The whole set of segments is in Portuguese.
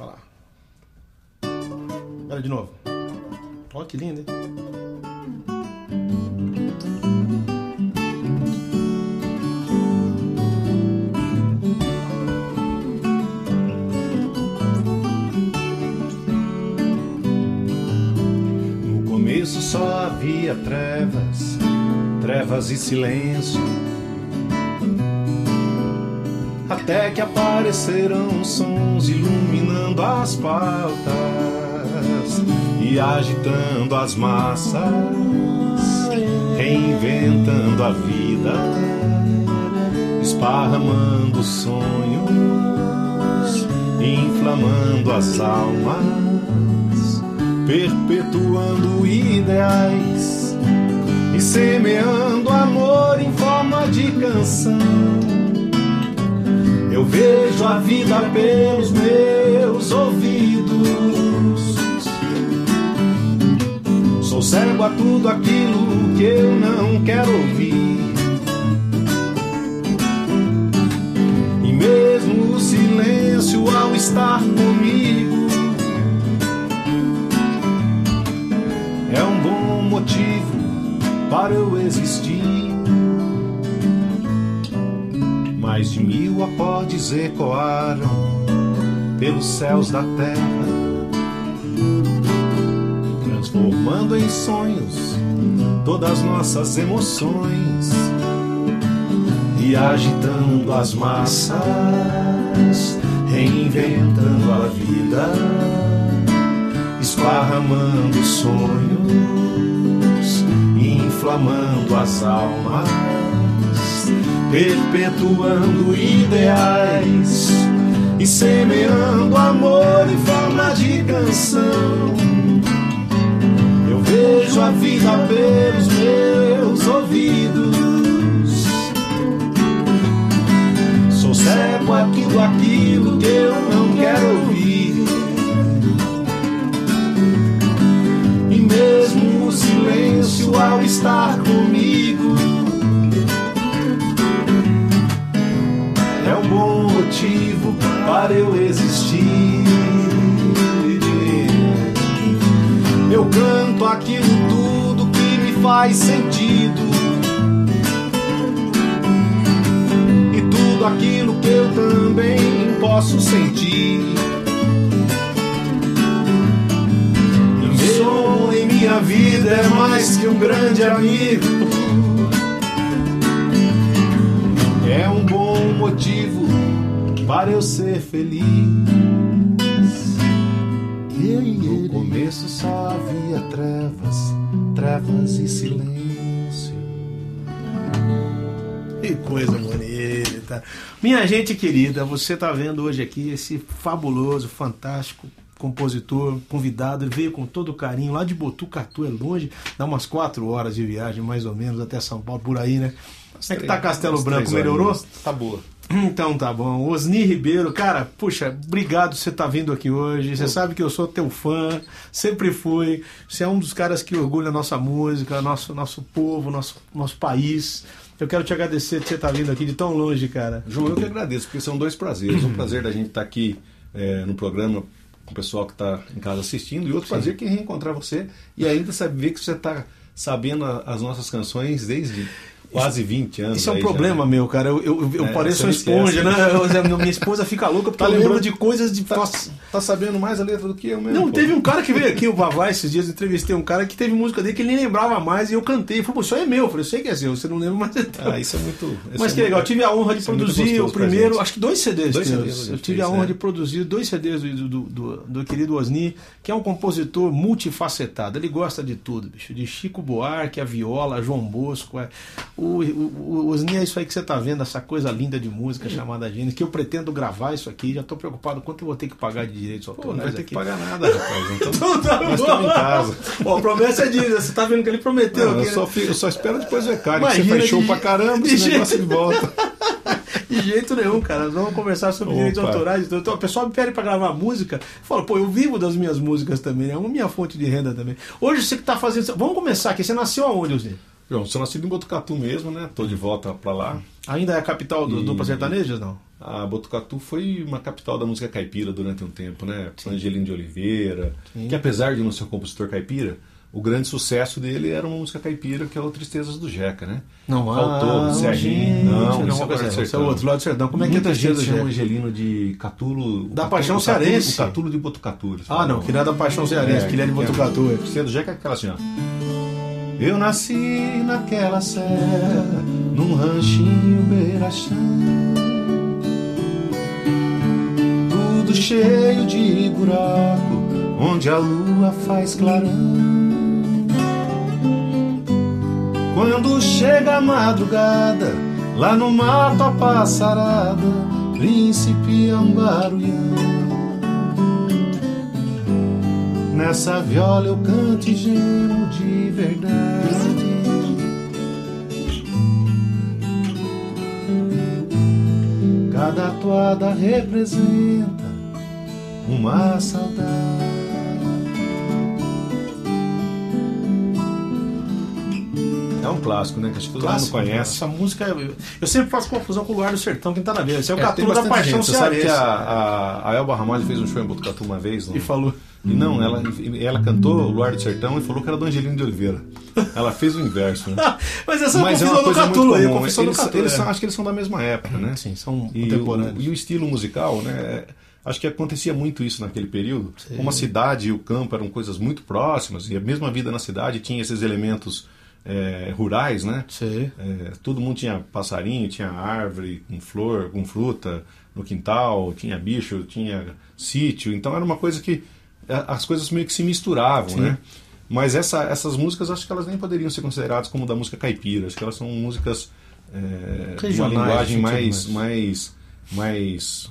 lá. Agora de novo. Olha que lindo, hein? No começo só havia trevas, trevas e silêncio. Até que apareceram sons iluminando as pautas e agitando as massas, reinventando a vida, esparramando sonhos, inflamando as almas, perpetuando ideais e semeando amor em forma de canção. A vida pelos meus ouvidos. Sou cego a tudo aquilo que eu não quero ouvir. E mesmo o silêncio ao estar comigo é um bom motivo para eu existir. Mais de mil acordes ecoaram pelos céus da terra, transformando em sonhos todas nossas emoções e agitando as massas, reinventando a vida, esparramando sonhos, inflamando as almas perpetuando ideais e semeando amor em forma de canção. Eu vejo a vida pelos meus ouvidos. Sou cego a tudo aquilo que eu não quero ouvir. E mesmo o silêncio ao estar comigo. Eu existir. Eu canto aquilo tudo que me faz sentido. E tudo aquilo que eu também posso sentir. E o som em minha vida é mais que um grande amigo. É um bom motivo para eu ser feliz. No começo só havia trevas, trevas e silêncio. Que coisa bonita. Minha gente querida, você está vendo hoje aqui esse fabuloso, fantástico compositor, convidado, ele veio com todo carinho lá de Botucatu, é longe, dá umas quatro horas de viagem mais ou menos até São Paulo, por aí, né? Como é que tá Castelo Branco? Melhorou? Tá boa. Então tá bom. Osni Ribeiro, cara, puxa, obrigado por você estar vindo aqui hoje. Você sabe que eu sou teu fã, sempre fui. Você é um dos caras que orgulha a nossa música, nosso, nosso povo, nosso, nosso país. Eu quero te agradecer de você estar vindo aqui de tão longe, cara. João, eu que agradeço, porque são dois prazeres. Um prazer da gente estar aqui é, no programa com o pessoal que está em casa assistindo, e outro Sim. prazer que é reencontrar você e ainda saber que você está sabendo as nossas canções desde quase 20 anos. Isso é um aí já, problema né? meu, cara. Eu, eu, eu É, pareço uma esponja, né? né? Eu- minha esposa fica louca porque Tá eu lembro lembrando- de coisas de. Tá, tá sabendo mais a letra do que eu mesmo. Não, pô. teve um cara que veio aqui, o Vavá, esses dias eu entrevistei um cara que teve música dele que ele nem lembrava mais e eu cantei. Ele falou, isso aí é meu. Eu falei, eu sei que é seu, você não lembra mais. teu." Ah, isso é muito. Mas é que legal, eu tive a honra de é produzir o primeiro, acho que dois CDs. Dois. CDs eu tive a honra é. de produzir dois CDs do, do, do, do querido Osni, que é um compositor multifacetado. Ele gosta de tudo, bicho. De Chico Buarque, a viola, João Bosco. é. O, o, o Osni é isso aí que você tá vendo, essa coisa linda de música chamada Gênesis, que eu pretendo gravar isso aqui. Já tô preocupado quanto eu vou ter que pagar de direitos Pô, não autorais vai ter aqui. que pagar nada, rapaz. Então, Então tá nós bom. estamos em casa. Ó, a promessa é disso, você tá vendo que ele prometeu. Não, eu, aqui, né? só, fico- eu só espero depois ver cara. que Você show de- pra caramba, de esse negócio de jeito- volta. De jeito nenhum, cara. Nós vamos conversar sobre Opa. direitos autorais. Então, o pessoal me pede pra gravar música. Fala, pô, eu vivo das minhas músicas também. É uma minha fonte de renda também. Hoje você que tá fazendo. Vamos começar aqui. Você nasceu aonde, Osni? João, sou nascido em Botucatu mesmo, né? Tô de volta pra lá. Ainda é a capital do E- dupla sertanejas, não? a Botucatu foi uma capital da música caipira durante um tempo, né? Sim. Angelino de Oliveira, Sim. que apesar de não ser um compositor caipira, o grande sucesso dele era uma música caipira que é o Tristezas do Jeca, né? Não, Faltou, ah, Serginho. Não, não, isso, é, isso é outro lado do sertão. Como é que é Muita gente chama Angelino de Catulo. Da Paixão Cearense. O Catulo de Botucatu. Ah, não, que não é da Paixão Cearense, é, que ele é de Botucatu. É. Tristeza do Jeca é aquela assim, ó. Eu nasci naquela serra, num ranchinho beira-chão tudo cheio de buraco, onde a lua faz clarão. Quando chega a madrugada, lá no mato a passarada, príncipe Ambaruiã. Nessa viola eu canto e gemo de verdade. Cada toada representa uma saudade. É um clássico, né? Que acho que todo mundo conhece. Essa música, eu sempre faço confusão com o Luar do Sertão, quem tá na mesa. Esse é o é, Catu da Paixão gente. Você sabe que a, a, a Elba Ramalho fez um show em Botucatu uma vez? Não? E falou. E não, ela, ela cantou o Luar do Sertão e falou que era do Angelino de Oliveira. Ela fez o inverso, né? Mas essa Mas é uma coisa muito comum. Eles, eles são, acho que eles são da mesma época, né? Sim, são e contemporâneos. O, e o estilo musical, né? Acho que acontecia muito isso naquele período. Sim. Como a cidade e o campo eram coisas muito próximas, e a mesma vida na cidade tinha esses elementos é, rurais, né? É, todo mundo tinha passarinho, tinha árvore com flor, com fruta no quintal, tinha bicho, tinha sítio. Então era uma coisa que é, as coisas meio que se misturavam, Sim. né? Mas essa, essas músicas acho que elas nem poderiam ser consideradas como da música caipira. Acho que elas são músicas é, de uma linguagem mais, mais, mais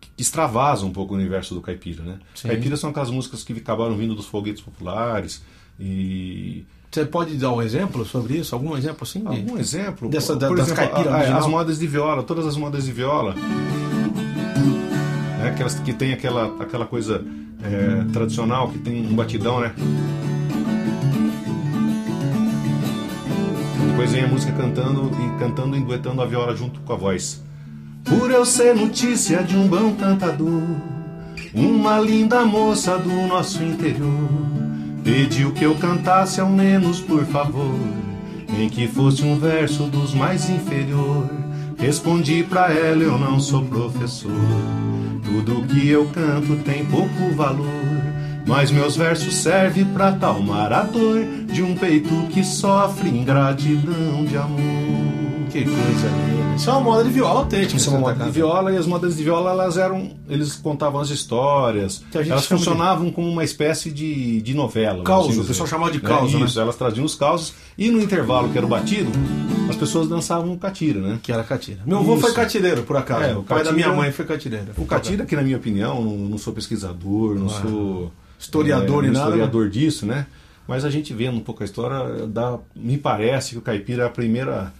que extravasa um pouco o universo do caipira, né? Sim. Caipira são aquelas músicas que acabaram vindo dos foguetes populares e você pode dar um exemplo sobre isso? Algum exemplo assim? Algum exemplo? Dessa, da, das exemplo, caipiras as modas de viola, todas as modas de viola, né, aquelas que tem aquela, aquela coisa é, tradicional, que tem um batidão, né? Depois vem a música cantando e cantando e duetando a viola junto com a voz. Por eu ser notícia de um bom cantador, uma linda moça do nosso interior pediu que eu cantasse ao menos por favor, nem que fosse um verso dos mais inferior. Respondi pra ela, eu não sou professor. Tudo que eu canto tem pouco valor, mas meus versos servem pra talmar a dor de um peito que sofre ingratidão de amor. Que coisa linda. Isso é uma moda de viola autêntica. Isso é uma moda de viola e as modas de viola elas eram. Eles contavam as histórias. elas funcionavam de... como uma espécie de, de novela. Causa, o pessoal chamava de causa. É, isso, né? elas traziam os causos. E no intervalo que era o batido, as pessoas dançavam catira, né? Que era catira. Meu avô foi catireiro, por acaso. É, o, o pai catira, da minha mãe foi catireiro. O catira, que na minha opinião, não, não sou pesquisador, não sou. Historiador é, e nada. Historiador disso, né? Mas a gente vendo um pouco a história, dá, me parece que o caipira é a primeira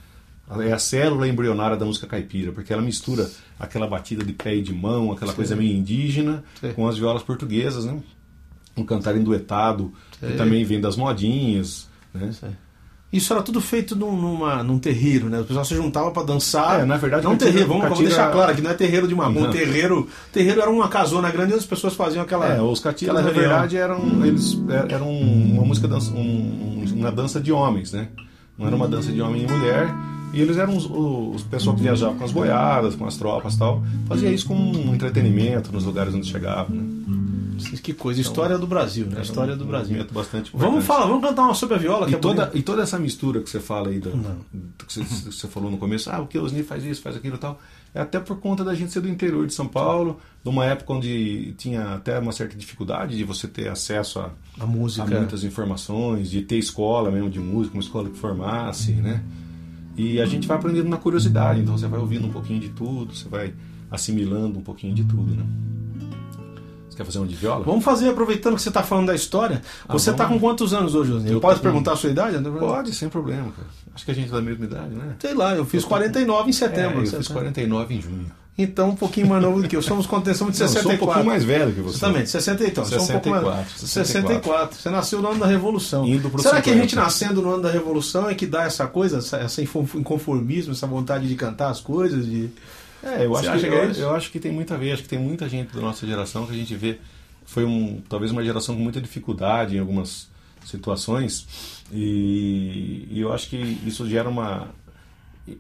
é a célula embrionária da música caipira, porque ela mistura aquela batida de pé e de mão, aquela Sim. coisa meio indígena, Sim. com as violas portuguesas, né? Um cantar enduetado, Sim. que também vem das modinhas, né? Isso era tudo feito num, numa, num terreiro, né? O pessoal se juntava para dançar. É, na verdade, não terreiro, vamos, vamos deixar claro que não é terreiro de mamão, terreiro, terreiro era uma casona grande e as pessoas faziam aquela. É, os catiras na verdade eram eles eram uma música dança, um, uma dança de homens, né? Não era uma dança de homem e mulher e eles eram os, os pessoal que viajava com as boiadas, com as tropas e tal. Fazia isso como um entretenimento nos lugares onde chegava, né? Que coisa, história do Brasil, né? História um do Brasil. Bastante vamos falar, vamos cantar uma sobre a viola. E, é toda, e toda essa mistura que você fala aí, do, que você, você, falou no começo, ah, o que Osni faz isso, faz aquilo e tal, é até por conta da gente ser do interior de São Paulo, de uma época onde tinha até uma certa dificuldade de você ter acesso a, a música, a muitas informações, de ter escola mesmo de música, uma escola que formasse, né? E a gente vai aprendendo na curiosidade, então você vai ouvindo um pouquinho de tudo, você vai assimilando um pouquinho de tudo, né? Quer fazer um de viola? Vamos fazer, aproveitando que você está falando da história. Ah, você está com quantos anos hoje, José? Eu posso perguntar a sua idade? Pode, sem problema, cara. Acho que a gente é da mesma idade, né? Sei lá, eu fiz 49 em setembro. É, eu fiz 49 em junho. Então, um pouquinho mais novo do que eu. Somos contenção de 64. Não, eu sou um pouquinho mais velho que você. Exatamente, 60 então. 64, um mais... 64. 64. Você nasceu no ano da Revolução. Indo pro Será 50. que a gente nascendo no ano da Revolução é que dá essa coisa, essa, essa inconformismo, essa vontade de cantar as coisas? De... É, eu acho, que, é eu, eu acho que tem muito a ver. Acho que tem muita gente da nossa geração que a gente vê. Foi um, talvez uma geração com muita dificuldade em algumas situações. E, e eu acho que isso gera uma.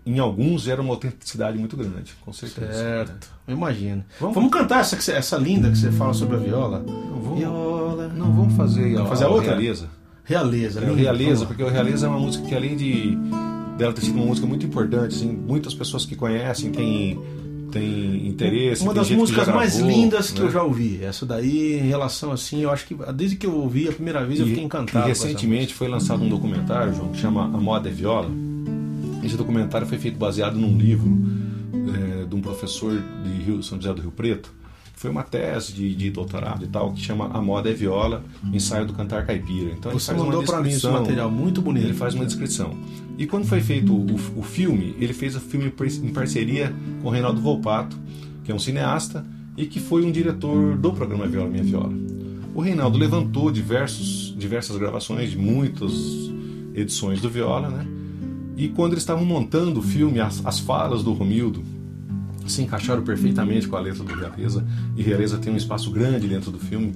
Em alguns gera uma autenticidade muito grande, com certeza. Certo, eu imagino. Vamos, Vamos- cantar essa, essa linda que você fala sobre a viola? Não vamos, Viola. não, vamos fazer, Vamos fazer a outra? Realeza. Realeza, É. Realeza, porque o Realeza é uma música que além de dela ter sido uma música muito importante, assim, muitas pessoas que conhecem têm, têm interesse. Uma tem das que músicas já mais gravou, lindas que né? eu já ouvi. Essa daí, em relação assim, eu acho que desde que eu ouvi a primeira vez eu fiquei encantado. E recentemente foi lançado um documentário, João, que chama A Moda é Viola. Esse documentário foi feito baseado num livro eh, de um professor de Rio, São José do Rio Preto. Foi uma tese de, de doutorado e tal, que chama A Moda é Viola, ensaio do cantar caipira. Então ele Você uma mandou pra mim esse material, muito bonito. Ele faz uma descrição. E quando foi feito o, o filme, ele fez o filme em parceria com o Reinaldo Volpato, que é um cineasta e que foi um diretor do programa Viola Minha Viola. O Reinaldo levantou diversos, diversas gravações de muitas edições do Viola, né? E quando eles estavam montando o filme, as, as falas do Romildo se encaixaram perfeitamente com a letra do Realeza. E Realeza tem um espaço grande dentro do filme,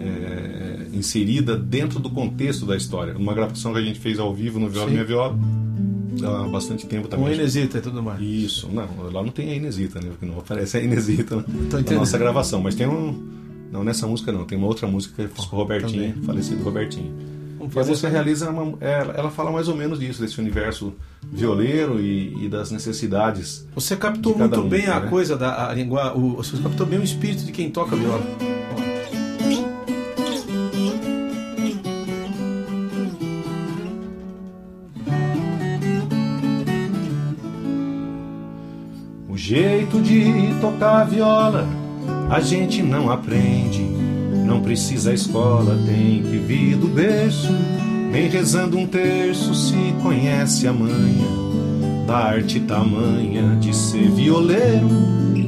é, inserida dentro do contexto da história. Uma gravação que a gente fez ao vivo no Viola Sim. Minha Viola há bastante tempo Com também. Inesita e tudo mais. Isso, não, lá não tem a Inesita, né? Porque não aparece a Inesita na, Tô na nossa gravação. Mas tem um. Não, nessa música não, tem uma outra música que com o Robertinho, Também. falecido Robertinho. E a música realiza uma, ela, ela fala mais ou menos disso, desse universo violeiro e, e das necessidades. Você captou muito um, bem a né? coisa da a língua, o, você captou bem o espírito de quem toca viola. O jeito de tocar viola a gente não aprende, não precisa escola, tem que vir do berço. Nem rezando um terço se conhece a manha da arte tamanha de ser violeiro.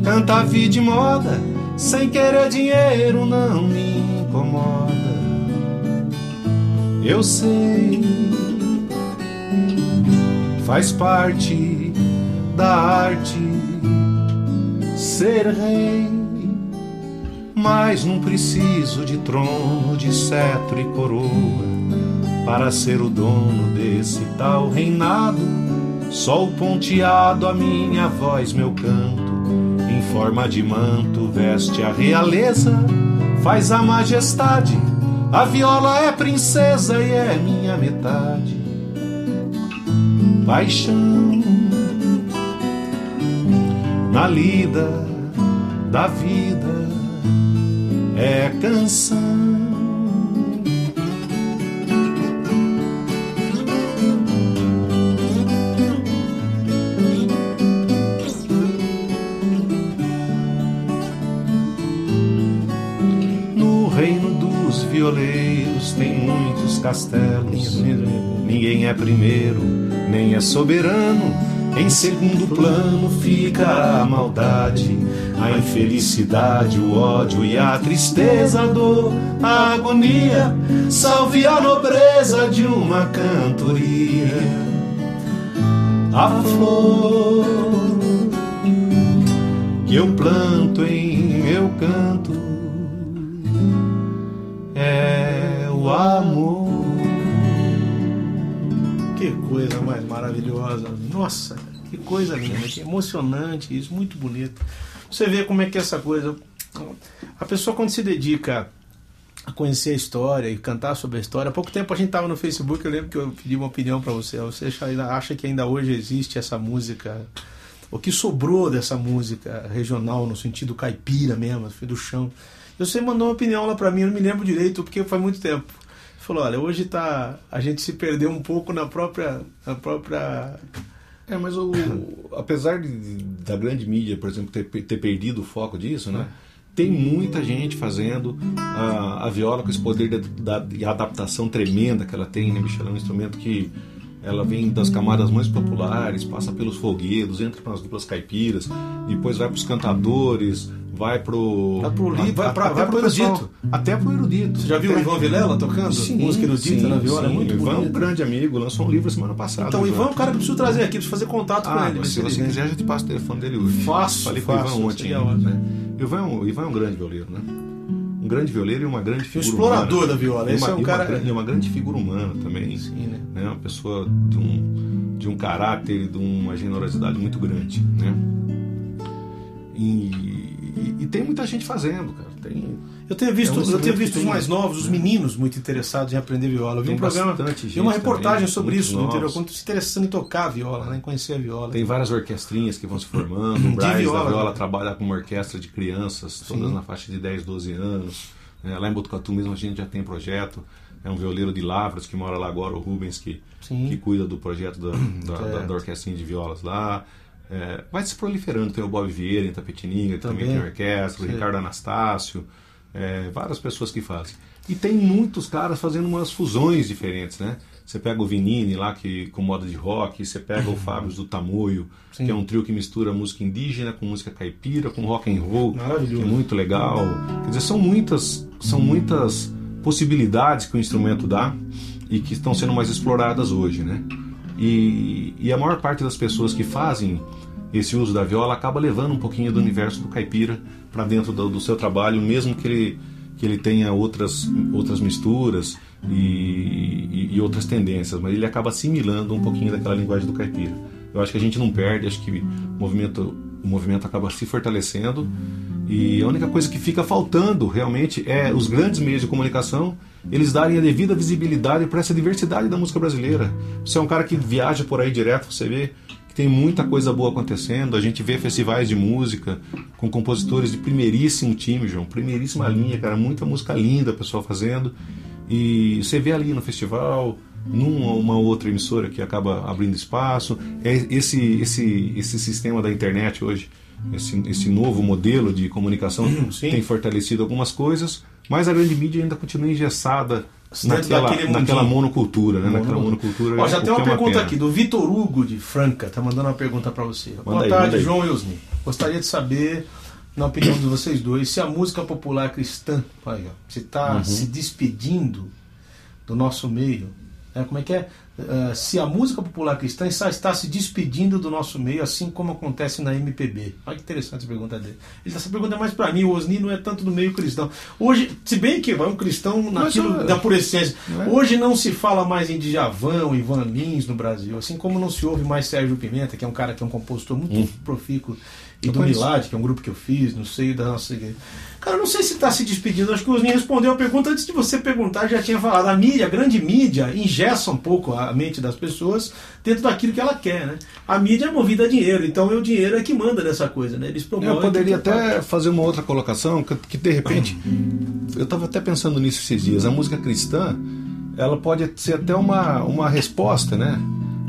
Canta a vida de moda, sem querer dinheiro, não me incomoda. Eu sei, faz parte da arte ser rei. Mas não preciso de trono, de cetro e coroa para ser o dono desse tal reinado. Só o ponteado, a minha voz, meu canto, em forma de manto, veste a realeza, faz a majestade. A viola é princesa e é minha metade. Paixão na lida da vida é canção. No reino dos violeiros tem muitos castelos. Ninguém é primeiro, nem é soberano. Em segundo plano fica a maldade, a infelicidade, o ódio e a tristeza, a dor, a agonia. Salve a nobreza de uma cantoria. A flor que eu planto em meu canto é o amor. Que coisa mais maravilhosa. Nossa, que coisa linda, que emocionante isso, muito bonito. Você vê como é que é essa coisa. A pessoa quando se dedica a conhecer a história e cantar sobre a história. Há pouco tempo a gente estava no Facebook, eu lembro que eu pedi uma opinião para você. Você acha, que ainda hoje existe essa música? O que sobrou dessa música regional, no sentido caipira mesmo, do chão? Você mandou uma opinião lá para mim, eu não me lembro direito, porque faz muito tempo. Você falou, olha, hoje tá, a gente se perdeu um pouco na própria, na própria É, mas o, apesar de, da grande mídia, por exemplo, ter, ter perdido o foco disso, né? Tem muita gente fazendo a, a viola com esse poder de, da- de adaptação tremenda que ela tem, né, bicho? Ela é um instrumento que ela vem das camadas mais populares, passa pelos folguedos, entra para as duplas caipiras, depois vai para os cantadores, vai pro. Vai pro, li, vai, pra, vai pro erudito. Até pro erudito. Você já viu o Ivan Vilela tocando? Sim, Música erudita sim, na viola? Sim. É muito o Ivan é um grande amigo, lançou um livro semana passada. Então, o Ivan é um cara que eu preciso trazer aqui, preciso fazer contato ah, com ele. Se você quiser, eu já te passo o telefone dele hoje. Faço, Falei faço, com o Ivan ontem. Né? O Ivan, é um, Ivan é um grande violeiro, né? Um grande violeiro e uma grande figura explorador humana. da viola. Esse uma, é um cara. Uma, grande- e uma grande figura humana também. Sim, né? né? Uma pessoa de um, de um caráter e de uma generosidade muito grande, né? E, e- e tem muita gente fazendo, cara. Tem, Eu tenho visto, É um eu tenho visto os tem- mais novos, os meninos muito interessados em aprender viola. Eu vi Tem um programa, vi uma reportagem também, sobre muitos isso no interior, novos. quanto se interessando em tocar a viola, né? em conhecer a viola. tem várias orquestrinhas que vão se formando. O Braz viola, da Viola né? trabalha com uma orquestra de crianças, todas Sim. na faixa de 10, 12 anos. É, lá em Botucatu mesmo a gente já tem projeto. É um violeiro de Lavras que mora lá agora, o Rubens, que, Sim. que cuida do projeto da, da, da, da orquestrinha de violas lá. É, vai se proliferando. Tem o Bob Vieira em Tapetininga, que também, Também. tem orquestra, o. Ricardo Anastácio. É, várias pessoas que fazem. E tem muitos caras fazendo umas fusões diferentes, né? Você pega o Vinini lá que com moda de rock, você pega o Fábio do Tamoio, Sim. que é um trio que mistura música indígena com música caipira, com rock and roll, que é muito legal. Quer dizer, são muitas, são muitas possibilidades que o instrumento dá e que estão sendo mais exploradas hoje, né? E, e a maior parte das pessoas que fazem esse uso da viola acaba levando um pouquinho do universo do caipira para dentro do, do seu trabalho, mesmo que ele, que ele tenha outras, outras misturas e, e- e outras tendências, mas ele acaba assimilando um pouquinho daquela linguagem do caipira. Eu acho que a gente não perde, acho que o movimento, o movimento acaba se fortalecendo e a única coisa que fica faltando realmente é os grandes meios de comunicação eles darem a devida visibilidade para essa diversidade da música brasileira. Você é um cara que viaja por aí direto, você vê tem muita coisa boa acontecendo. A gente vê festivais de música com compositores de primeiríssimo time, João, primeiríssima linha, cara, muita música linda, pessoal fazendo. E você vê ali no festival, numa uma outra emissora que acaba abrindo espaço. É esse esse esse sistema da internet hoje, esse, esse novo modelo de comunicação Sim. tem fortalecido algumas coisas, mas a grande mídia ainda continua engessada naquela, naquela monocultura, né? Naquela Mono- monocultura. Ó, já tem uma é pergunta pena. aqui do Vitor Hugo de Franca, tá mandando uma pergunta para você. Boa aí, tarde, manda. João e Osni. Gostaria de saber, na opinião de vocês dois, se a música popular cristã, aí, ó, se está Uhum. se despedindo do nosso meio. Né? Como é que é? Ah, se a música popular cristã está, está se despedindo do nosso meio, assim como acontece na MPB. Olha que interessante essa pergunta dele. Ele- Essa pergunta é mais para mim, o Osni não é tanto do meio cristão. Hoje, se bem que é um cristão naquilo ah, da pura essência. não é? Hoje não se fala mais em Djavão, Ivan Lins no Brasil, assim como não se ouve mais Sérgio Pimenta, que é um cara que é um compositor muito profícuo, e Eu do conheço. Milad, que é um grupo que eu fiz, no seio da nossa igreja. Cara, não sei se está se despedindo, acho que o Osni respondeu a pergunta antes de você perguntar, já tinha falado. A mídia, a grande mídia, ingessa um pouco a mente das pessoas dentro daquilo que ela quer, né? A mídia é movida a dinheiro, então é o dinheiro é que manda nessa coisa, né? Eles promovem. Eu poderia aquilo até fazer uma outra colocação, que, que de repente, eu estava até pensando nisso esses dias, a música cristã, ela pode ser até uma, uma resposta, né,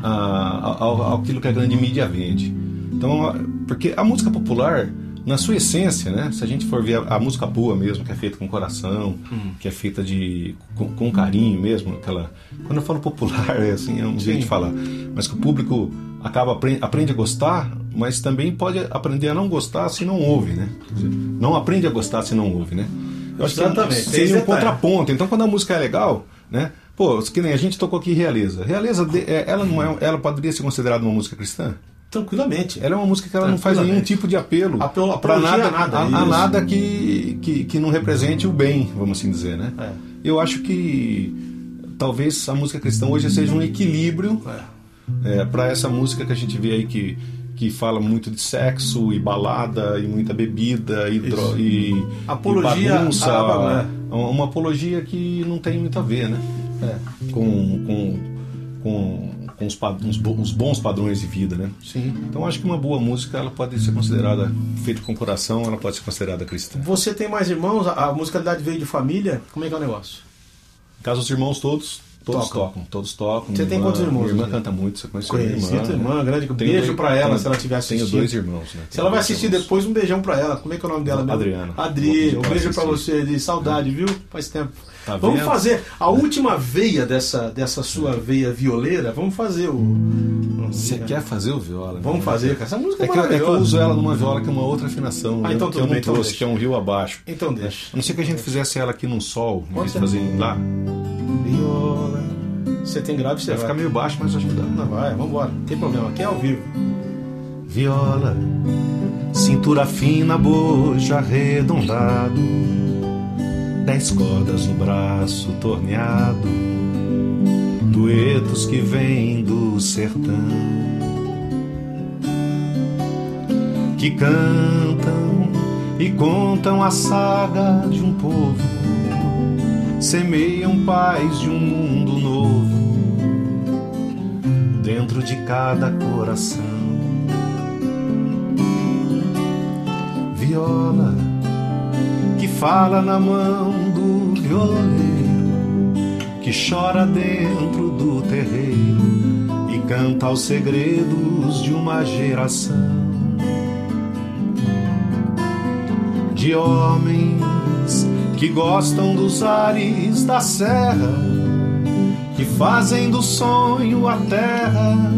a- ao, àquilo que a grande mídia vende. Então, porque a música popular, na sua essência, né, se a gente for ver a, a música boa mesmo, que é feita com coração, que é feita de com, com carinho mesmo, aquela, quando eu falo popular, é assim, é um jeito de falar, mas que o público acaba aprende, aprende a gostar, mas também pode aprender a não gostar se não ouve, né? Não aprende a gostar se não ouve, né? Eu acho Exatamente, que seria um contraponto. Então, quando a música é legal, né? Pô, que nem a gente tocou aqui Realeza. Realeza, é, ela não é, ela poderia ser considerada uma música cristã? Tranquilamente. Ela é uma música que ela não faz nenhum tipo de apelo Apelo- para nada, nada, a, a nada que, que, que não represente o bem, vamos assim dizer, né? É. Eu acho que talvez a música cristã hoje seja um equilíbrio É. para essa música que a gente vê aí que, que fala muito de sexo e balada e muita bebida e, dro e, Apologia e bagunça. à- uma apologia que não tem muito a ver, né? É. Com, com, com, com os, uns os bons padrões de vida, né? Sim. Então acho que uma boa música ela pode ser considerada feita com coração, ela pode ser considerada cristã. Você tem mais irmãos? A, a musicalidade veio de família? Como é que é o negócio? Em caso os irmãos todos todos Tocam. tocam, todos tocam. Você Minha tem irmã- quantos irmãos, Minha irmã Guilherme? canta muito, você conhece minha irmã? né? irmã, grande. Beijo dois- pra ela se ela estiver assistindo. Tenho dois irmãos, né? Se ela vai assistir irmãos. depois, um beijão pra ela. Como é que é o nome dela mesmo? Adriana. Adri, um beijo pra você, de saudade, viu? Faz tempo. Tá vamos fazer a última veia dessa, dessa sua veia violeira. Vamos fazer o. Você quer fazer o viola? Vamos fazer, Essa música é, é que, eu, é que eu uso ela numa viola que é uma outra afinação. Ah, então que eu não bem, então trouxe, que é um rio abaixo. Então deixa. A não ser que a gente fizesse ela aqui num sol, em vez de fazer lá. Viola. Você tem grave, você vai. Vai ficar meio baixo, mas acho que dá. Não, vai, vambora. Não tem problema, aqui é ao vivo. Viola, cintura fina, bojo arredondado, dez cordas no braço torneado, duetos que vêm do sertão, que cantam e contam a saga de um povo, semeiam paz de um mundo novo dentro de cada coração. Viola fala na mão do violeiro, que chora dentro do terreiro e canta os segredos de uma geração de homens que gostam dos ares da serra, que fazem do sonho a terra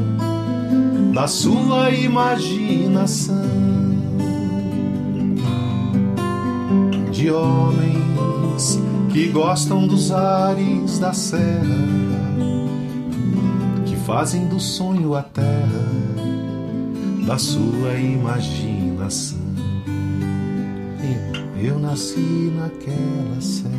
da sua imaginação. De homens que gostam dos ares da serra, que fazem do sonho a terra da sua imaginação. Eu nasci naquela serra.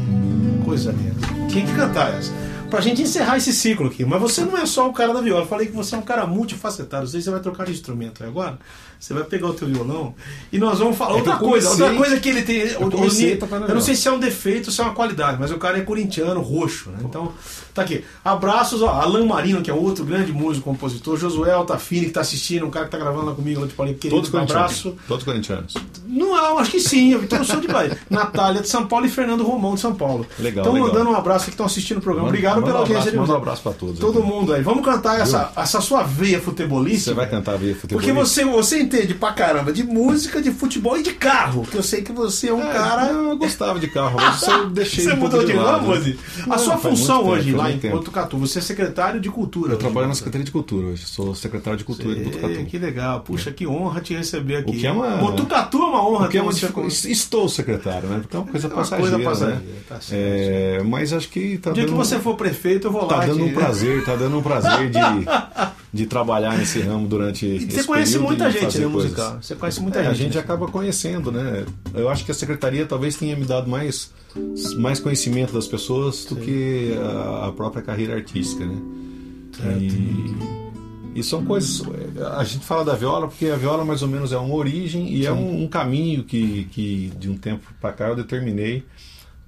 Coisa linda. Tinha que cantar essa. Pra gente encerrar esse ciclo aqui. Mas você não é só o cara da viola. Eu falei que você é um cara multifacetado. Não sei se você vai trocar de instrumento aí agora. Você vai pegar o teu violão e nós vamos falar É outra eu coisa. Outra coisa que ele tem. o- comecei eu não sei se é um defeito ou se é uma qualidade, mas o cara é corintiano, roxo, né? Então, tá aqui. Abraços, ó. Alan Marino, que é outro grande músico, compositor. Josué Altafini, que tá assistindo, um cara que tá gravando lá comigo lá de Paulinho Querido. Todos Um abraço. Todos corintianos. Não, eu acho que sim. Eu tenho sou de Bahia. Natália de São Paulo e Fernando Romão de São Paulo. Legal, Estão mandando um abraço aqui que estão assistindo o programa. Manda- Obrigado manda pela um audiência manda um abraço pra todos. Todo mundo aí. Vamos cantar essa, essa sua veia futebolística. Você vai cantar via futebol? Porque você, você entende pra caramba de música, de futebol e de carro. Que eu sei que você é um cara. Eu gostava de carro, mas eu deixei Você um mudou de ramo, Ozzy? A sua função hoje lá em. Botucatu, você é secretário de cultura. Eu trabalho na hoje. Secretaria de Cultura hoje. Sou secretário de Cultura de Botucatu. Que legal. Puxa, que honra te receber aqui. O que é uma- Botucatu é uma honra Porque é uma você dificu- como- Estou secretário, né? Porque é uma coisa É uma coisa passageira, né? tá. É, mas acho que tá O dia que você for prefeito, eu vou tá lá. dando te- um prazer, tá dando um prazer de, de trabalhar nesse ramo durante E esse Você conhece muita gente, né, coisas. musical? Você conhece muita É, gente. a gente né? acaba conhecendo, né? Eu acho que a secretaria talvez tenha me dado mais, mais conhecimento das pessoas do que a, a própria carreira artística, né? E, e são coisas. A gente fala da viola porque a viola mais ou menos é uma origem e é um, um caminho que, que de um tempo para cá eu determinei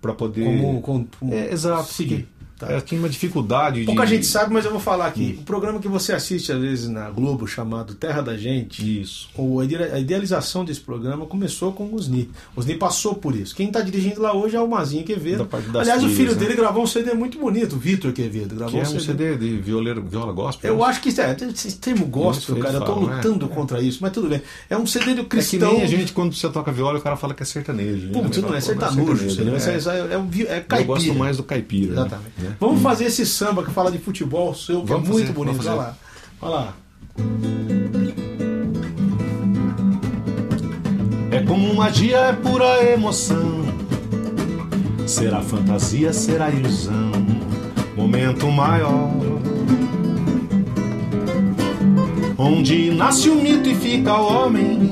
para poder. Como, como, como É, exato. seguir. Tá. É, tinha uma dificuldade Pouca de. gente sabe, mas eu vou falar aqui. O programa que você assiste às vezes na Globo, chamado Terra da Gente, Isso. o- a idea- a idealização desse programa começou com o Osni. O Osni passou por isso. Quem está dirigindo lá hoje é o Mazinho Quevedo. Da Aliás, o trilhas, filho né? dele gravou um CD muito bonito, o Vitor Quevedo. Gravou Que é um CD de violeiro, viola gospel. Eu acho que é, esse termo gospel, cara, eu tô fala, né? lutando contra isso, mas tudo bem. É um CD do É que cristão. nem a gente, quando você toca viola, o cara fala que é sertanejo. né? Putz, não é sertanujo, sertanejo, né? né? Isso é, é, um vi- é Eu caipira. gosto mais do caipira. né? Exatamente. Né? Vamos fazer esse samba que fala de futebol seu, que Vamos é muito fazer, bonito. vamos Olha fazer. lá. Olha lá. É como magia, é pura emoção. Será fantasia, será ilusão. Momento maior. Onde nasce o mito e fica o homem.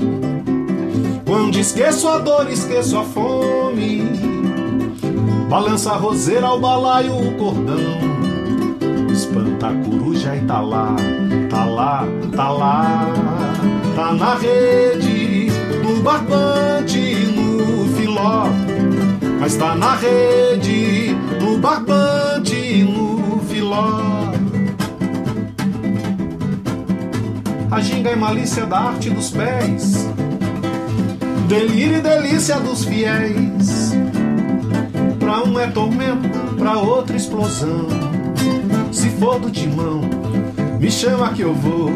Quando esqueço a dor, esqueço a fome. Balança a roseira ao balaio o cordão. Espanta a coruja e tá lá, tá lá, tá lá. Tá na rede, no barbante, no filó. Mas tá na rede, no barbante, no filó. A ginga é malícia da arte dos pés. Delírio e delícia dos fiéis. Pra um é tormento, pra outro explosão. Se for do timão, me chama que eu vou.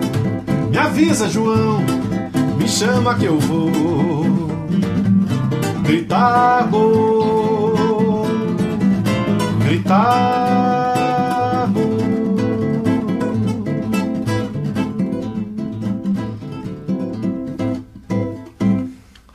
Me avisa, João, me chama que eu vou. Gritar gol, gritar.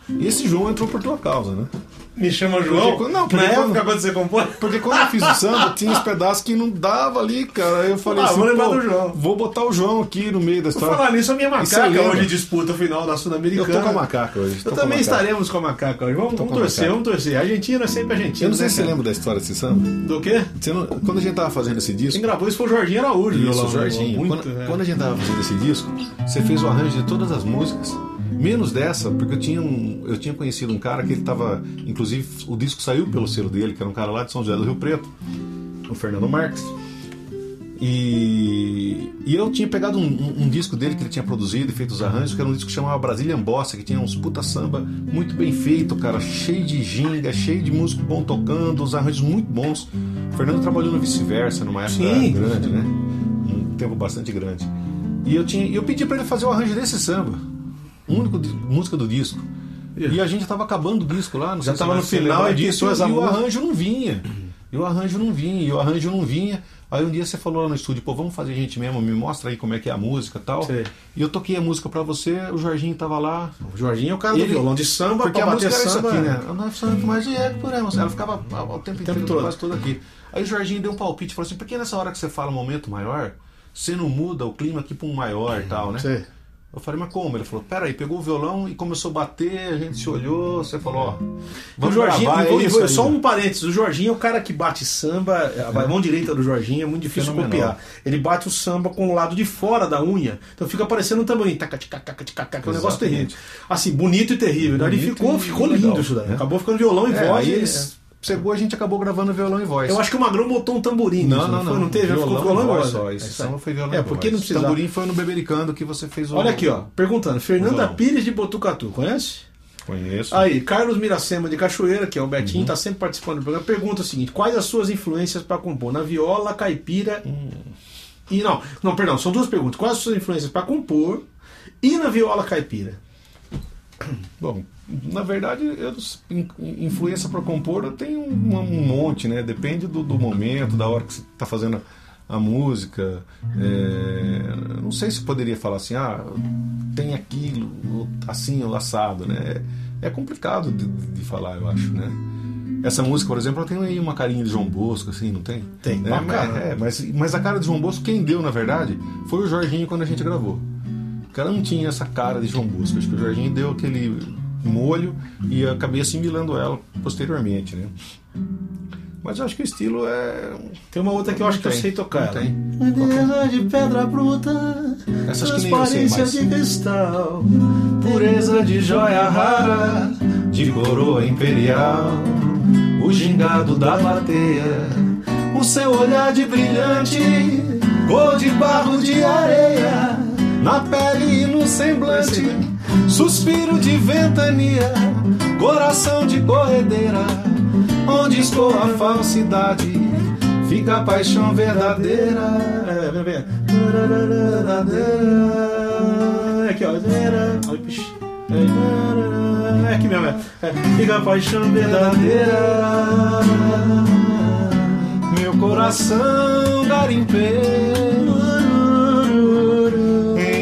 E esse João entrou por tua causa, né? Me chama João? Porque- não, porque Na quando- época quando você compôs? Porque quando eu fiz o samba, tinha uns pedaços que não dava ali, cara. Eu falei Ah, assim, vou lembrar do João. vou botar o João aqui no meio da história. falar nisso, a minha você macaca hoje disputa o final da Eu Sul-Americana. tô com a macaca hoje. Eu a também macaca. estaremos com a macaca hoje. Vamos, vamos a torcer, vamos torcer. Argentina é sempre Argentina. Eu não sei né, se você lembra da história desse samba. Do quê? Não- quando a gente tava fazendo esse disco. Quem gravou isso foi o Jorginho Araújo. Isso, o Jorginho. Muito, quando, né? quando a gente tava fazendo esse disco, você fez o arranjo de todas as músicas, menos dessa, porque eu tinha, um, eu tinha conhecido um cara que ele tava. Inclusive, o disco saiu pelo selo dele, que era um cara lá de São José do Rio Preto, o Fernando Marques. E, e eu tinha pegado um, um- um disco dele que ele tinha produzido e feito os arranjos, que era um disco que chamava Brazilian Bossa, que tinha uns puta samba muito bem feito, cara, cheio de ginga, cheio de músico bom tocando, os arranjos muito bons. O Fernando trabalhou no vice-versa, numa época Sim. grande, né? Um tempo bastante grande. E eu, tinha, eu pedi pra ele fazer o arranjo desse samba, o único di- música do disco. E a gente tava acabando o disco lá, Já sei se tava você no final e disso, e o arranjo não vinha. E o arranjo não vinha, e o arranjo não vinha. Aí um dia você falou lá no estúdio, pô, vamos fazer a gente mesmo, me mostra aí como é que é a música e tal. Sei. E eu toquei a música pra você, o Jorginho tava lá. O Jorginho é o cara do Ele- violão de samba, Porque a música era isso samba. aqui, né? Eu não santo mais de eco por ela. Ela ficava o tempo inteiro, todo. quase todo aqui. Aí o Jorginho deu um palpite, falou assim, por que nessa hora que você fala um momento maior, você não muda o clima aqui pra um maior e tal, né? Sei. Eu falei, mas como? Ele falou, peraí, pegou o violão e começou a bater, a gente se olhou, você falou, ó, O vamos Jorginho, gravar, é isso só um parênteses, o Jorginho é o cara que bate samba, a mão direita do Jorginho é muito difícil Fenomenal. copiar. Ele bate o samba com o lado de fora da unha, então fica parecendo um tamborim, taca, tica, taca, tica, taca, é um negócio terrível. Assim, bonito e terrível. né? Ele Bonito ficou, ficou legal, lindo isso daí. né? Acabou ficando violão e É, voz. aí e- eles pegou, a gente acabou gravando violão e voz. Eu acho que o Magrão botou um tamborim. Não, nisso, não, foi? não. não teve, já ficou violão, violão e voz só. É Esse isso aí. samba foi violão É, e porque voz. não precisava. Tamborim foi no Bebericando que você fez o... Olha aqui, ó. Perguntando. Fernanda Violão. Pires de Botucatu, conhece? Conheço. Aí, Carlos Miracema de Cachoeira, que é o Betinho, Uhum. está sempre participando do programa, pergunta o seguinte: quais as suas influências para compor? Na viola, caipira. Hum. E não, não, perdão, são duas perguntas. Quais as suas influências para compor e na viola caipira? Bom, na verdade, eu, in- influência para compor eu tenho um, um monte, né? Depende do, do momento, da hora que você está fazendo a música. É, não sei se poderia falar assim, ah, tem aquilo, assim, ou assado, né? É complicado de, de falar, eu acho, né? Essa música, por exemplo, ela tem aí uma carinha de João Bosco, assim, não tem? Tem, né? caramba. é, mas, mas a cara de João Bosco, quem deu, na verdade, foi o Jorginho quando a gente gravou. O cara não tinha essa cara de João Bosco. Acho que o Jorginho deu aquele molho e acabei assimilando ela posteriormente, né? Mas eu acho que o estilo é. Tem uma outra que eu acho que eu Tem, sei tocar. tem. Madeira de pedra bruta, Essa acho que nem eu sei transparência de cristal, Pureza de joia rara, de coroa imperial, o gingado da plateia, o seu olhar de brilhante, cor de barro de areia, na pele e no semblante, suspiro de ventania, coração de corredeira, onde escoa a falsidade, fica a paixão verdadeira. É, vem, vem. Aqui, ó. É aqui mesmo, é. É, Fica a paixão verdadeira. Meu coração garimpeiro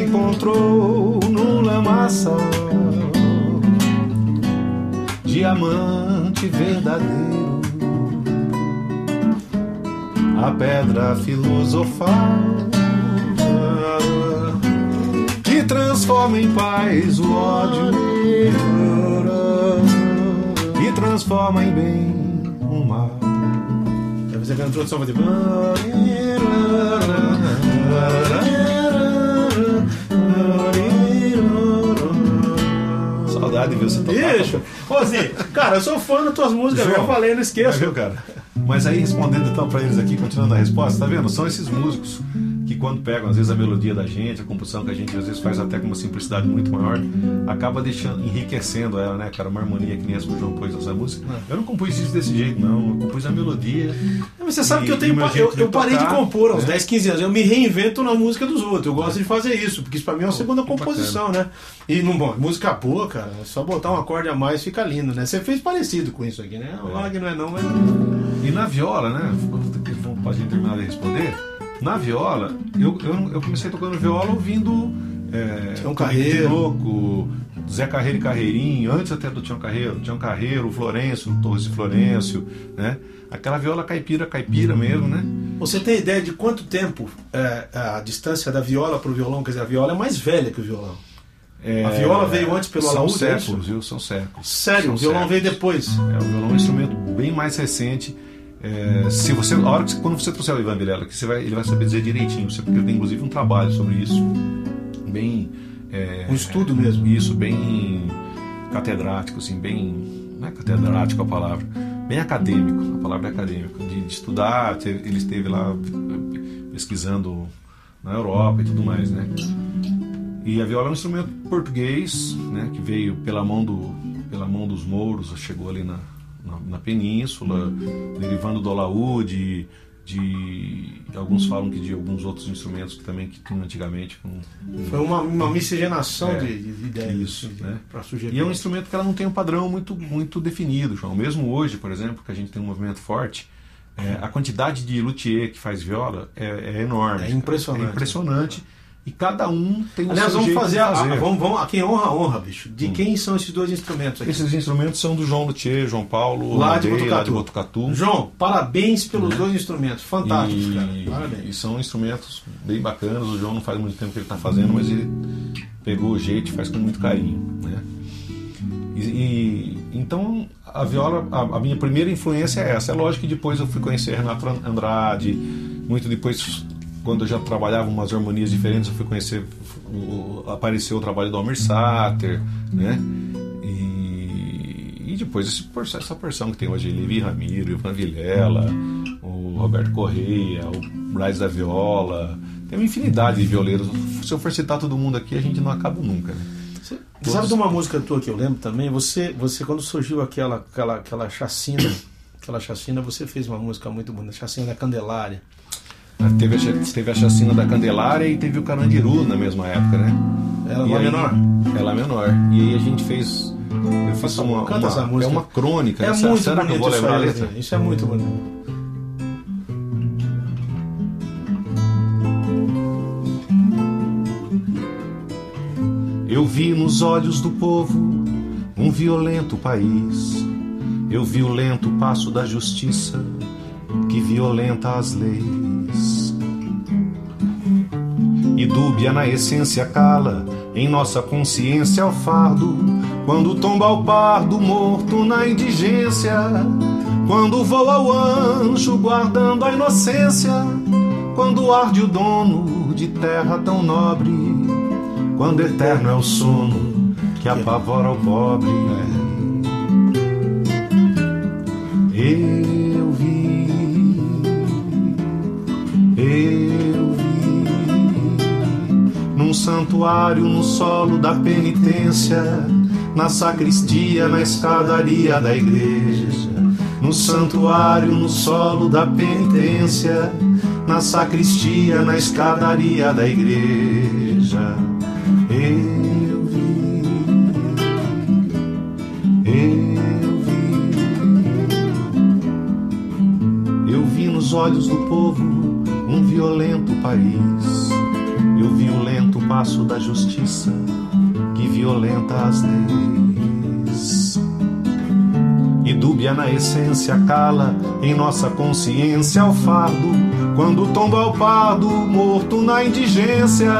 encontrou lamaçal diamante verdadeiro, a pedra filosofal. Que transforma em paz o ódio. E transforma em bem o mal. Deve ser aquela introdução, vai Saudade de ver você tocar. Bicho, assim, cara, eu sou fã das tuas músicas, João, eu falei, não esqueço. viu, cara? Mas aí, respondendo então pra eles aqui, continuando a resposta, tá vendo? São esses músicos que quando pegam às vezes a melodia da gente, a composição que a gente às vezes faz até com uma simplicidade muito maior, acaba deixando, enriquecendo ela, né, cara? Uma harmonia que nem essa que o João pôs essa música. Eu não compus isso desse jeito, não. Eu compus a melodia. Mas você sabe e- que eu tenho pa- eu, de eu parei de tocar, compor aos né? 10, 15 anos. Eu me reinvento na música dos outros. Eu gosto de fazer isso, porque isso pra mim é uma segunda que composição, né? E não, bom, música boa, cara, é só botar um acorde a mais fica lindo, né? Você fez parecido com isso aqui, né? O Lag não é não, mas. E na viola, né? Pra gente terminar de responder. Na viola, eu, eu, eu comecei tocando viola ouvindo. É, Tião Carreiro. Tinoco, Zé Carreiro e Carreirinho, antes até do Tião Carreiro, Tião Carreiro, o Florencio, o Torres e Florencio, né? Aquela viola caipira, caipira mesmo, né? Você tem ideia de quanto tempo é, a distância da viola pro violão? Quer dizer, a viola é mais velha que o violão. É, A viola veio antes pelo São alaúde, é séculos, isso? viu? São séculos. Sério, São o violão séculos. veio depois. É, o violão é um instrumento bem mais recente. É, se você, a hora que você- quando você trouxer o Ivan Vilela, que você vai, ele vai saber dizer direitinho, porque ele tem inclusive um trabalho sobre isso, bem é, Um estudo mesmo. Isso, bem catedrático, assim, bem não é catedrático a palavra, bem acadêmico. A palavra é acadêmico, de, de estudar. Ele esteve lá eh, pesquisando na Europa e tudo mais, né? E a viola é um instrumento português, né, que veio pela mão, do, pela mão dos mouros, chegou ali na, na, na península, derivando do alaúde, de alguns falam que de alguns outros instrumentos que também que tinham antigamente. Com, Foi uma, uma miscigenação É, de, de ideias. isso, assim, né? Sugerir. e é um instrumento que ela não tem um padrão muito, muito definido, João. Mesmo hoje, por exemplo, que a gente tem um movimento forte, é, a quantidade de luthier que faz viola é, é enorme. É impressionante. É impressionante. E cada um tem o Aliás, vamos fazer, fazer. a- vamos, vamos, aqui honra honra, bicho. De quem são esses dois instrumentos aqui? Esses instrumentos são do João Luthier, João Paulo, Lá de Landei, lá de Botucatu. Botucatu. João, parabéns pelos dois instrumentos. Fantásticos, e, cara. e Parabéns. são instrumentos bem bacanas. O João não faz muito tempo que ele está fazendo, mas ele pegou o jeito e faz com muito carinho. Né? E, e- então a viola, a, a minha primeira influência é essa. É lógico que depois eu fui conhecer Renato Andrade, muito depois, quando eu já trabalhava umas harmonias diferentes, eu fui conhecer, apareceu o trabalho do Almir Sater, né? E, e depois esse, essa porção que tem hoje, Levi Ramiro, Ivan Vilela, o Roberto Correia, o Braz da Viola, tem uma infinidade de violeiros. Se eu for citar todo mundo aqui, a gente não acaba nunca, né? Você sabe de uma música tua que eu lembro também? Você, você quando surgiu aquela, aquela, aquela chacina, aquela chacina, você fez uma música muito bonita, Chacina da Candelária. Teve teve a chacina da Candelária e teve o Carandiru na mesma época, né? Ela E lá aí- menor? Ela é menor. E aí a gente fez. Eu fiz Faça- uma, canta essa uma, é música. uma crônica. É Essa- muito será que eu vou isso lembrar a aí. Isso é muito bonito. Eu vi nos olhos do povo um violento país. Eu vi o lento passo da justiça que violenta as leis. E dúbia na essência cala em nossa consciência o fardo. Quando tomba o pardo morto na indigência. Quando voa o anjo guardando a inocência. Quando arde o dono de terra tão nobre. Quando eterno é o sono que apavora o pobre. Eu eu vi, num santuário no solo da penitência, na sacristia, na escadaria da igreja, no santuário no solo da penitência, na sacristia, na escadaria da igreja. Eu vi, eu vi, eu vi nos olhos do povo violento país. Vi o lento passo da justiça que violenta as leis. E dúbia na essência cala em nossa consciência o fardo. Quando tomba o pardo, morto na indigência.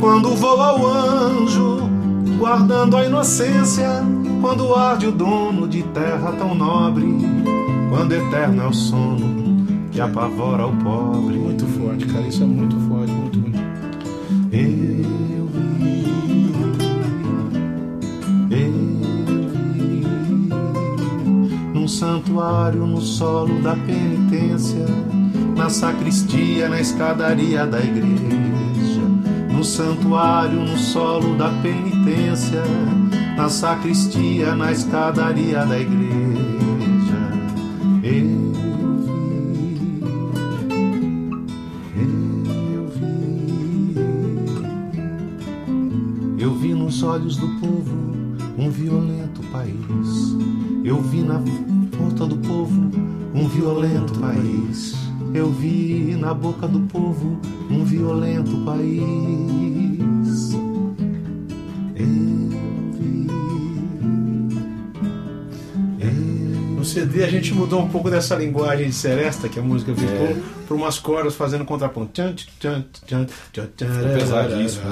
Quando voa o anjo, guardando a inocência. Quando arde o dono de terra tão nobre. Quando eterno é o sono que apavora o pobre. Muito forte, cara. Isso é muito forte, muito bonito. Eu vi, eu vi, num santuário no solo da penitência, na sacristia, na escadaria da igreja, no santuário, no solo da penitência, na sacristia, na escadaria da igreja. Olhos do povo um violento país. Eu vi na ponta do povo um violento país. Eu vi na boca do povo um violento país. CD a gente mudou um pouco dessa linguagem de seresta que a música ficou É. para umas cordas fazendo contraponto. pesadíssimo,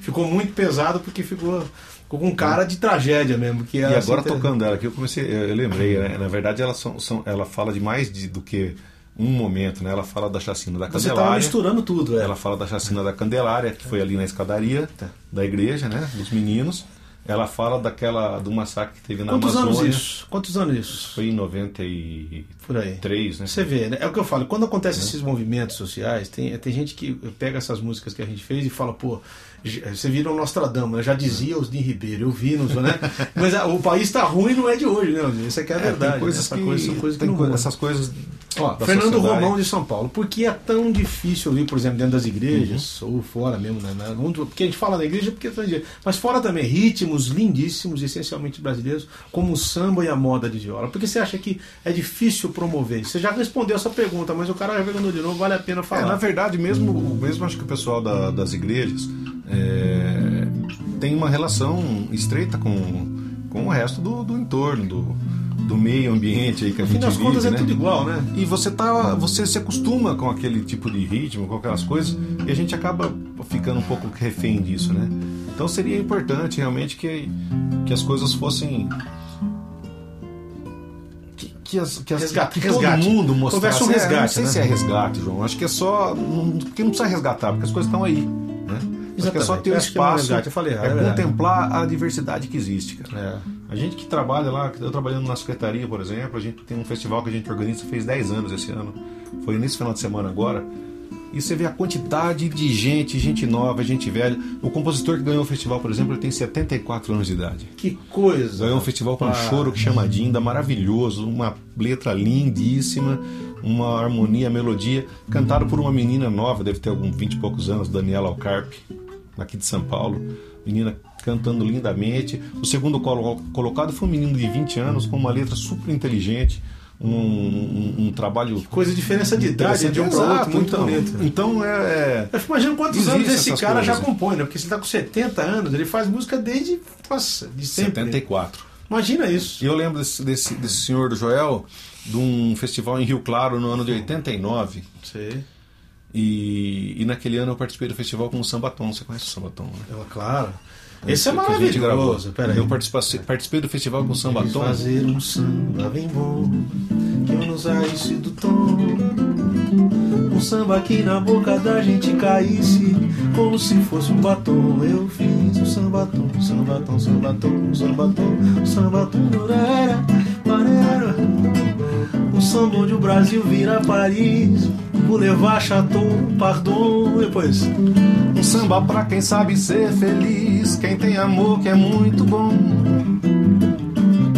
Ficou muito pesado porque ficou, ficou com cara de tragédia mesmo. Que E era agora assim, tocando ela aqui, eu comecei, eu eu lembrei, né? Na verdade, ela, são, são- ela fala de mais de- do que um momento, né? Ela fala da chacina da Você Candelária. misturando tudo, é. Ela fala da chacina da Candelária, que foi ali na escadaria da igreja, né? Dos meninos. Ela fala daquela do massacre que teve na Quantos anos Amazônia. isso? Quantos anos isso? Foi em 93, Por aí. né? Você vê, né? É o que eu falo, quando acontecem esses movimentos sociais, tem, tem gente que pega essas músicas que a gente fez e fala, pô, você vira o Nostradamus, eu já dizia os de Ribeiro, eu vi, nos, né? Mas ah, o país tá ruim não é de hoje, né? Isso aqui é a É, verdade. tem coisas Essa que, coisa, são coisas que tem não co- mudam. essas coisas Ó, Fernando sociedade. Romão de São Paulo, por que é tão difícil ouvir, por exemplo, dentro das igrejas, Uhum. ou fora mesmo, né? né? Porque a gente fala da igreja porque é mas fora também, ritmos lindíssimos, essencialmente brasileiros, como o samba e a moda de viola. Por que você acha que é difícil promover isso? Você já respondeu essa pergunta, mas o cara já perguntou de novo, vale a pena É, falar. na verdade, mesmo, mesmo acho que o pessoal da- das igrejas é, tem uma relação estreita com, com o resto do, do entorno, do, do meio ambiente aí que a gente vive, contas é né? tudo igual, né? E você tá, você se acostuma com aquele tipo de ritmo, com aquelas coisas, e a gente acaba ficando um pouco refém disso, né? Então seria importante realmente que, que as coisas fossem que, as, que, as, Resgate, que todo resgate. mundo mostrasse. Houvesse um É, resgate, não sei né? se é resgate, João. Acho que é só. Porque não precisa resgatar, porque as coisas estão aí. Que é só Exatamente. ter é espaço. eu falei é é contemplar a diversidade que existe, cara. É. A gente que trabalha lá, eu trabalhando na secretaria, por exemplo, a gente tem um festival que a gente organiza, fez 10 anos esse ano. Foi nesse final de semana agora. E você vê a quantidade de gente, gente nova, gente velha. O compositor que ganhou o festival, por exemplo, ele tem 74 anos de idade. Que coisa. Ganhou um festival com um Ah. choro que chama Dinda, maravilhoso, uma letra lindíssima, uma harmonia, melodia, cantado por uma menina nova, deve ter alguns 20 e poucos anos, Daniela Alcarpe, aqui de São Paulo. Menina cantando lindamente. O segundo colo- colocado foi um menino de 20 anos, com uma letra super inteligente, um, um- um trabalho. Coisa, diferença de idade de um para outro, muito então, bonito. Então é. é- Eu quantos anos esse cara já coisas. compõe, né? Porque se ele tá com 70 anos, ele faz música desde. Nossa, de sempre. 74. Imagina isso. E eu lembro desse, desse, desse senhor do Joel, de um festival em Rio Claro no ano de 89. Sei. E, e naquele ano eu participei do festival com o Sambaton. Você conhece o Sambaton, né? Eu, claro. Esse é gente gravou. maravilhoso. Peraí. Eu participei, participei do festival com o Quis Sambaton. fazer um samba bem bom Que eu não saísse do tom Um samba que na boca da gente caísse Como se fosse um batom Eu fiz um sambatom, sambatom, sambatom, sambatom Sambatom, orara, parara Um samba onde o Brasil vira Paris Boulevard Chateau, Pardon Depois Um samba pra quem sabe ser feliz, quem tem amor que é muito bom.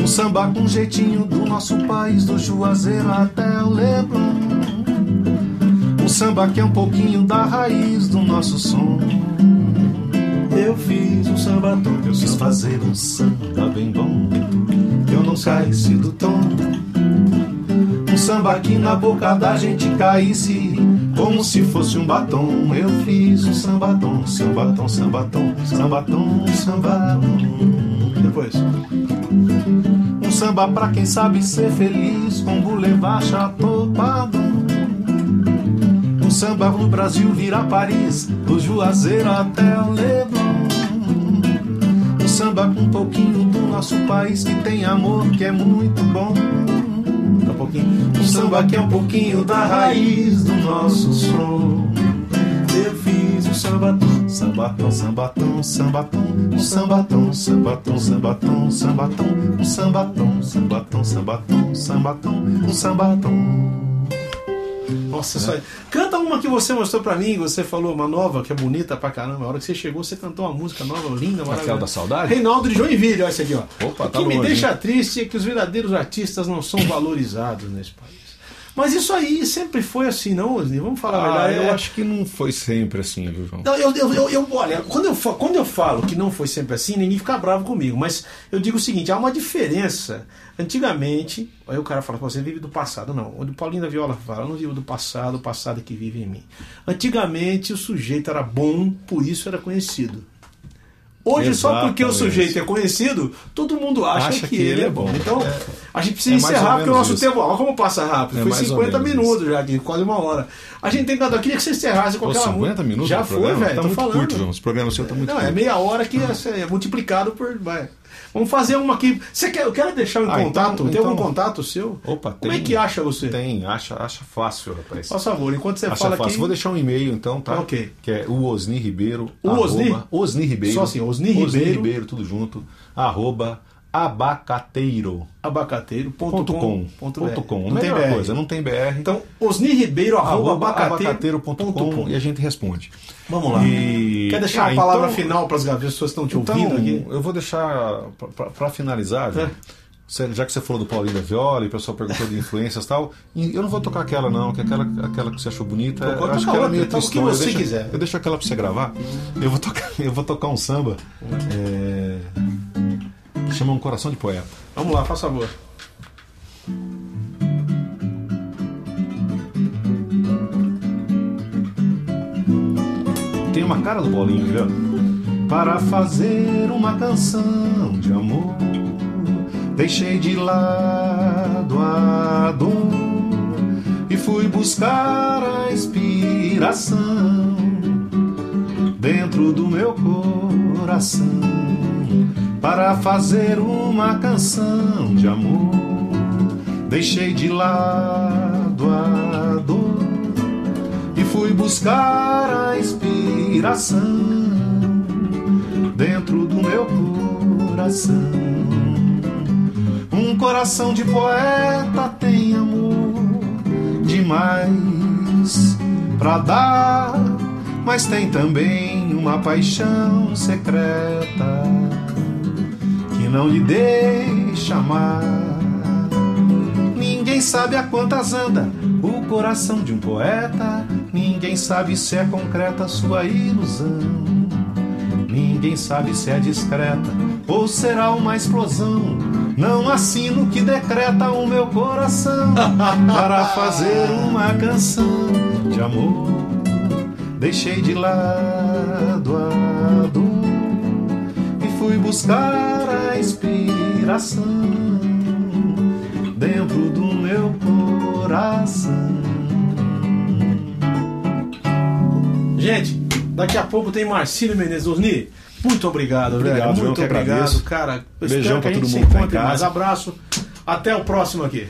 Um samba com jeitinho do nosso país, do Juazeiro até o Leblon. Um samba que é um pouquinho da raiz do nosso som. eu fiz um sambatom Eu quis fazer um samba bem bom, eu não caísse do tom. Samba que na boca da gente caísse, como se fosse um batom. Eu fiz um sambatom, sambatom, sambatom, sambatom, sambatom. Depois Um samba pra quem sabe ser feliz, com boulevard Chateau Pardon. Um samba no Brasil vira Paris, do Juazeiro até o Leblon. Um samba com um pouquinho do nosso país que tem amor que é muito bom. Pouquinho. Um samba que é um pouquinho da raiz do nosso som. Eu fiz um sambatom Sambatão, sambatão, sambatão, um sambatão, sambatão, sambatão, sambatão, um sambatão, sambatão, sambatão, sambatão, um sambatão. Nossa, só... canta uma que você mostrou pra mim, você falou uma nova, que é bonita pra caramba. A hora que você chegou, você cantou uma música nova, linda, maravilhosa. Aquela da saudade? Reinaldo de Joinville, olha esse aqui, ó. Opa, o tá que me longe, deixa hein? triste é que os verdadeiros artistas não são valorizados nesse país. Mas isso aí sempre foi assim, não, Osni? Vamos falar a Ah, verdade. eu É- acho que não foi sempre assim, viu, João? Não, eu, eu, eu, eu- olha, quando eu, quando eu falo que não foi sempre assim, ninguém fica bravo comigo. Mas eu digo o seguinte: há uma diferença. Antigamente, aí o cara fala, você vive do passado. Não, o Paulinho da Viola fala, eu não vivo do passado, o passado é que vive em mim. Antigamente o sujeito era bom, por isso era conhecido. Hoje, só porque o Exatamente. sujeito é conhecido, todo mundo acha, Acha que, que ele é é bom. Então, É. a gente precisa É encerrar, porque o nosso isso. tempo. Olha como passa rápido. É Foi mais ou 50 menos minutos já aqui, quase uma hora. A gente tem que. Eu queria que você encerrasse com Pô, aquela 50 música. minutos Já foi, velho. Tá muito falando. curto, João. Esse programa seu tá muito Não, curto. é meia hora que é, é multiplicado por. Vai. Vamos fazer uma aqui. Você quer, eu quero deixar um Ah, contato. então- tem algum então- contato seu? Opa, Como tem. é que acha você? Tem, acha, acha fácil, rapaz. Por favor, enquanto você Acha fala fácil. aqui. Vou deixar um e-mail então, tá? Ok. Que é o Osni Ribeiro. O Osni? arroba- Osni Ribeiro. Só assim, Osni Ribeiro. tudo junto. Arroba abacateiro. abacateiro.com. Ponto com. ponto Ponto BR. com. Não tem BR. coisa, não tem BR. Então, Osni Ribeiro, arroba arroba abacateiro.com. abacateiro.com e a gente responde. Vamos lá. E- Quer deixar Ah, uma palavra então- final para as pessoas que estão te Então, ouvindo aqui? eu vou deixar para finalizar, É. você- já que você falou do Paulinho da Viola e o pessoal perguntou de influências e tal, eu não vou tocar aquela não, que aquela, aquela que você achou bonita, Então, eu acho que ela é meio toca o que tristonha. Eu você deixo- quiser. Eu deixo aquela para você gravar. Eu vou tocar, eu vou tocar um samba é, chama Um Coração de Poeta. Vamos lá, faz favor. Tem uma cara do Paulinho, viu? Para fazer uma canção de amor, deixei de lado a dor e fui buscar a inspiração dentro do meu coração. Para fazer uma canção de amor, deixei de lado a dor e fui buscar a inspiração dentro do meu coração. Um coração de poeta tem amor demais pra dar, mas tem também uma paixão secreta não lhe deixa amar. Ninguém sabe a quantas anda o coração de um poeta. Ninguém sabe se é concreta a sua ilusão. Ninguém sabe se é discreta ou será uma explosão. Não assino que decreta o meu coração para fazer uma canção de amor. Deixei de lado a dor fui buscar a inspiração dentro do meu coração. Gente, daqui a pouco tem Marcílio Menezes Osni. Muito obrigado, Obrigado, velho. Muito obrigado, agradeço. cara. Beijão espero que pra a gente todo se mundo que tá em encontre mais. casa. Abraço. Até o próximo aqui.